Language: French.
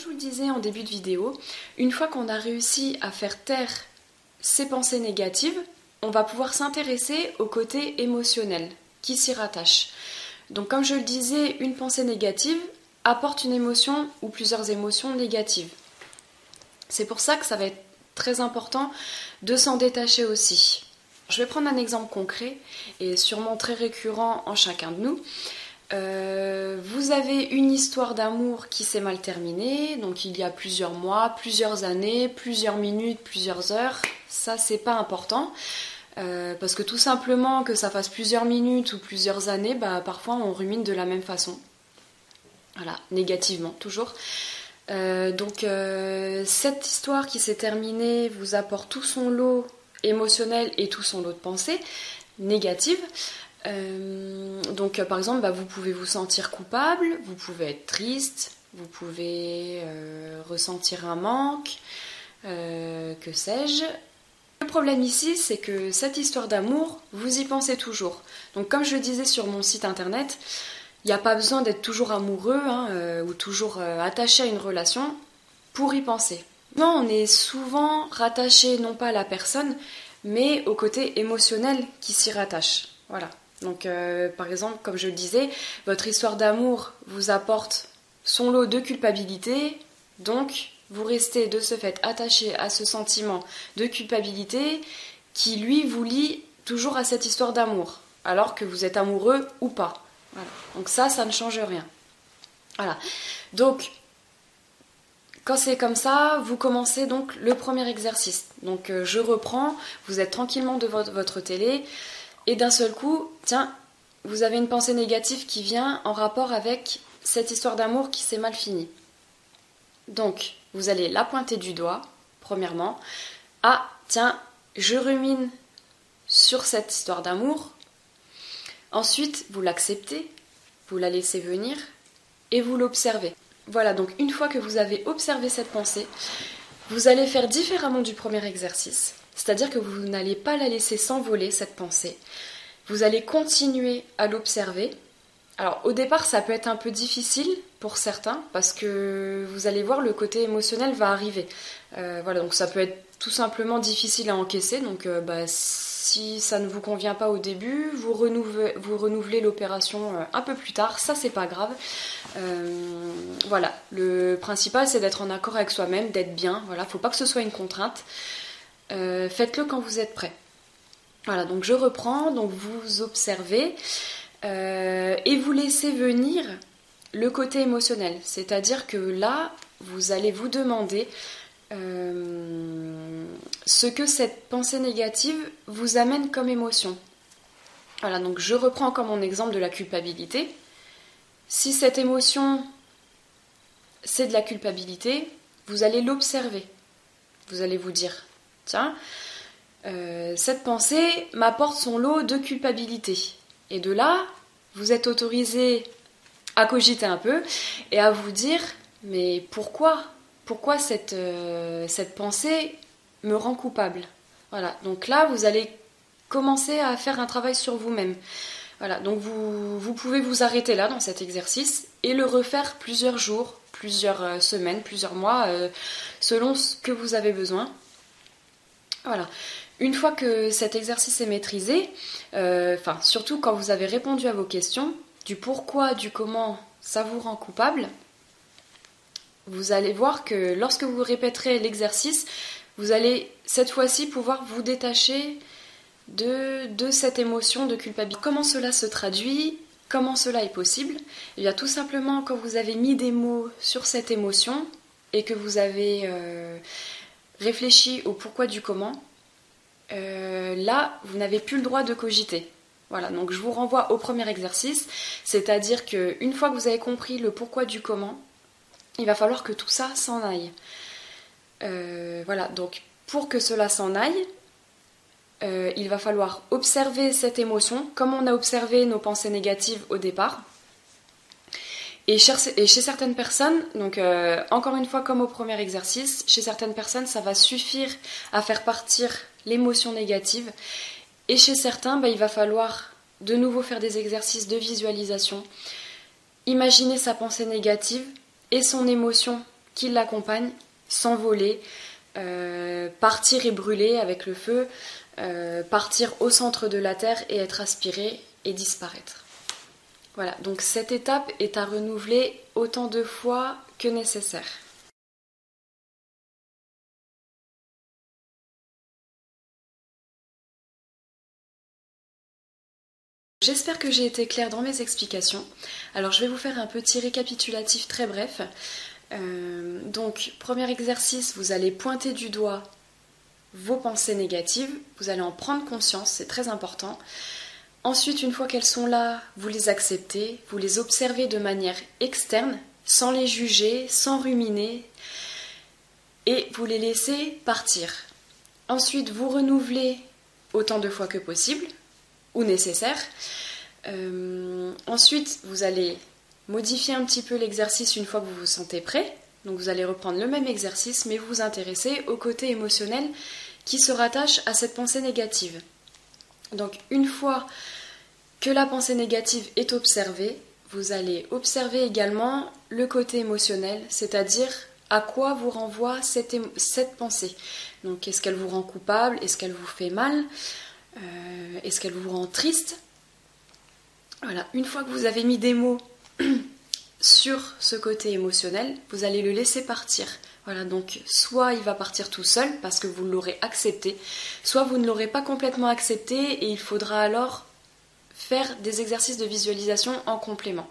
je vous le disais en début de vidéo, une fois qu'on a réussi à faire taire ces pensées négatives, on va pouvoir s'intéresser au côté émotionnel qui s'y rattache. Donc comme je le disais, une pensée négative apporte une émotion ou plusieurs émotions négatives. C'est pour ça que ça va être très important de s'en détacher aussi. Je vais prendre un exemple concret et sûrement très récurrent en chacun de nous. Euh, vous avez une histoire d'amour qui s'est mal terminée, donc il y a plusieurs mois, plusieurs années, plusieurs minutes, plusieurs heures. Ça, c'est pas important. Euh, parce que tout simplement que ça fasse plusieurs minutes ou plusieurs années, bah, parfois on rumine de la même façon. Voilà, négativement, toujours. Euh, donc cette histoire qui s'est terminée vous apporte tout son lot émotionnel et tout son lot de pensées négatives. Euh, donc, euh, par exemple, bah, vous pouvez vous sentir coupable, vous pouvez être triste, vous pouvez euh, ressentir un manque, que sais-je. Le problème ici, c'est que cette histoire d'amour, vous y pensez toujours. Donc, comme je le disais sur mon site internet, il n'y a pas besoin d'être toujours amoureux hein, ou toujours attaché à une relation pour y penser. Non, on est souvent rattaché non pas à la personne, mais au côté émotionnel qui s'y rattache. Voilà. Donc, euh, par exemple, comme je le disais, votre histoire d'amour vous apporte son lot de culpabilité, donc vous restez de ce fait attaché à ce sentiment de culpabilité qui, lui, vous lie toujours à cette histoire d'amour, alors que vous êtes amoureux ou pas. Donc ça, ça ne change rien. Voilà. Donc, quand c'est comme ça, vous commencez donc le premier exercice. Donc, euh, je reprends, vous êtes tranquillement devant votre télé. Et d'un seul coup, tiens, vous avez une pensée négative qui vient en rapport avec cette histoire d'amour qui s'est mal finie. Donc, vous allez la pointer du doigt, premièrement. Ah, tiens, je rumine sur cette histoire d'amour. Ensuite, vous l'acceptez, vous la laissez venir et vous l'observez. Voilà, donc une fois que vous avez observé cette pensée, vous allez faire différemment du premier exercice. C'est-à-dire que vous n'allez pas la laisser s'envoler, cette pensée. Vous allez continuer à l'observer. Alors au départ, ça peut être un peu difficile pour certains parce que vous allez voir le côté émotionnel va arriver. Euh, voilà, donc ça peut être tout simplement difficile à encaisser. Donc euh, bah, si ça ne vous convient pas au début, vous renouvelez, l'opération euh, un peu plus tard. Ça, c'est pas grave. voilà, le principal c'est d'être en accord avec soi-même, d'être bien. Voilà, faut pas que ce soit une contrainte. Euh, faites-le quand vous êtes prêt. Voilà, donc je reprends, donc vous observez euh, et vous laissez venir le côté émotionnel. C'est-à-dire que là, vous allez vous demander euh, ce que cette pensée négative vous amène comme émotion. Voilà, donc je reprends comme mon exemple de la culpabilité. Si cette émotion, c'est de la culpabilité, vous allez l'observer. Vous allez vous dire, tiens, euh, cette pensée m'apporte son lot de culpabilité. Et de là, vous êtes autorisé à cogiter un peu et à vous dire, mais pourquoi Pourquoi cette, euh, cette pensée me rend coupable? Voilà, donc là, vous allez commencer à faire un travail sur vous-même. Voilà, donc vous, vous, pouvez vous arrêter là dans cet exercice et le refaire plusieurs jours, plusieurs euh, semaines, plusieurs mois, selon ce que vous avez besoin. Voilà. Une fois que cet exercice est maîtrisé, euh, enfin surtout quand vous avez répondu à vos questions, du pourquoi, du comment ça vous rend coupable, vous allez voir que lorsque vous répéterez l'exercice, vous allez cette fois-ci pouvoir vous détacher de, cette émotion de culpabilité. Comment cela se traduit Comment cela est possible? Eh bien tout simplement quand vous avez mis des mots sur cette émotion et que vous avez euh, réfléchi au pourquoi du comment, euh, là, vous n'avez plus le droit de cogiter. Voilà, donc je vous renvoie au premier exercice, c'est-à-dire qu'une fois que vous avez compris le pourquoi du comment, il va falloir que tout ça s'en aille. Euh, voilà, donc pour que cela s'en aille, euh, il va falloir observer cette émotion comme on a observé nos pensées négatives au départ. Et chez, certaines personnes, donc euh, encore une fois comme au premier exercice, chez certaines personnes ça va suffire à faire partir l'émotion négative. Et chez certains, bah, il va falloir de nouveau faire des exercices de visualisation, imaginer sa pensée négative et son émotion qui l'accompagne s'envoler, euh, partir et brûler avec le feu, euh, partir au centre de la Terre et être aspiré et disparaître. Voilà, donc cette étape est à renouveler autant de fois que nécessaire. J'espère que j'ai été claire dans mes explications. Alors je vais vous faire un petit récapitulatif très bref. Euh, donc premier exercice, vous allez pointer du doigt vos pensées négatives, vous allez en prendre conscience, c'est très important. Ensuite, une fois qu'elles sont là, vous les acceptez, vous les observez de manière externe, sans les juger, sans ruminer, et vous les laissez partir. Ensuite, vous renouvelez autant de fois que possible, ou nécessaire. Euh, ensuite, vous allez modifier un petit peu l'exercice une fois que vous vous sentez prêt. Donc vous allez reprendre le même exercice, mais vous vous intéressez au côté émotionnel qui se rattache à cette pensée négative. Donc une fois que la pensée négative est observée, vous allez observer également le côté émotionnel, c'est-à-dire à quoi vous renvoie cette, pensée. Donc est-ce qu'elle vous rend coupable? Est-ce qu'elle vous fait mal? Euh, est-ce qu'elle vous rend triste? Voilà, une fois que vous avez mis des mots sur ce côté émotionnel, vous allez le laisser partir. Voilà, donc soit il va partir tout seul parce que vous l'aurez accepté, soit vous ne l'aurez pas complètement accepté et il faudra alors faire des exercices de visualisation en complément.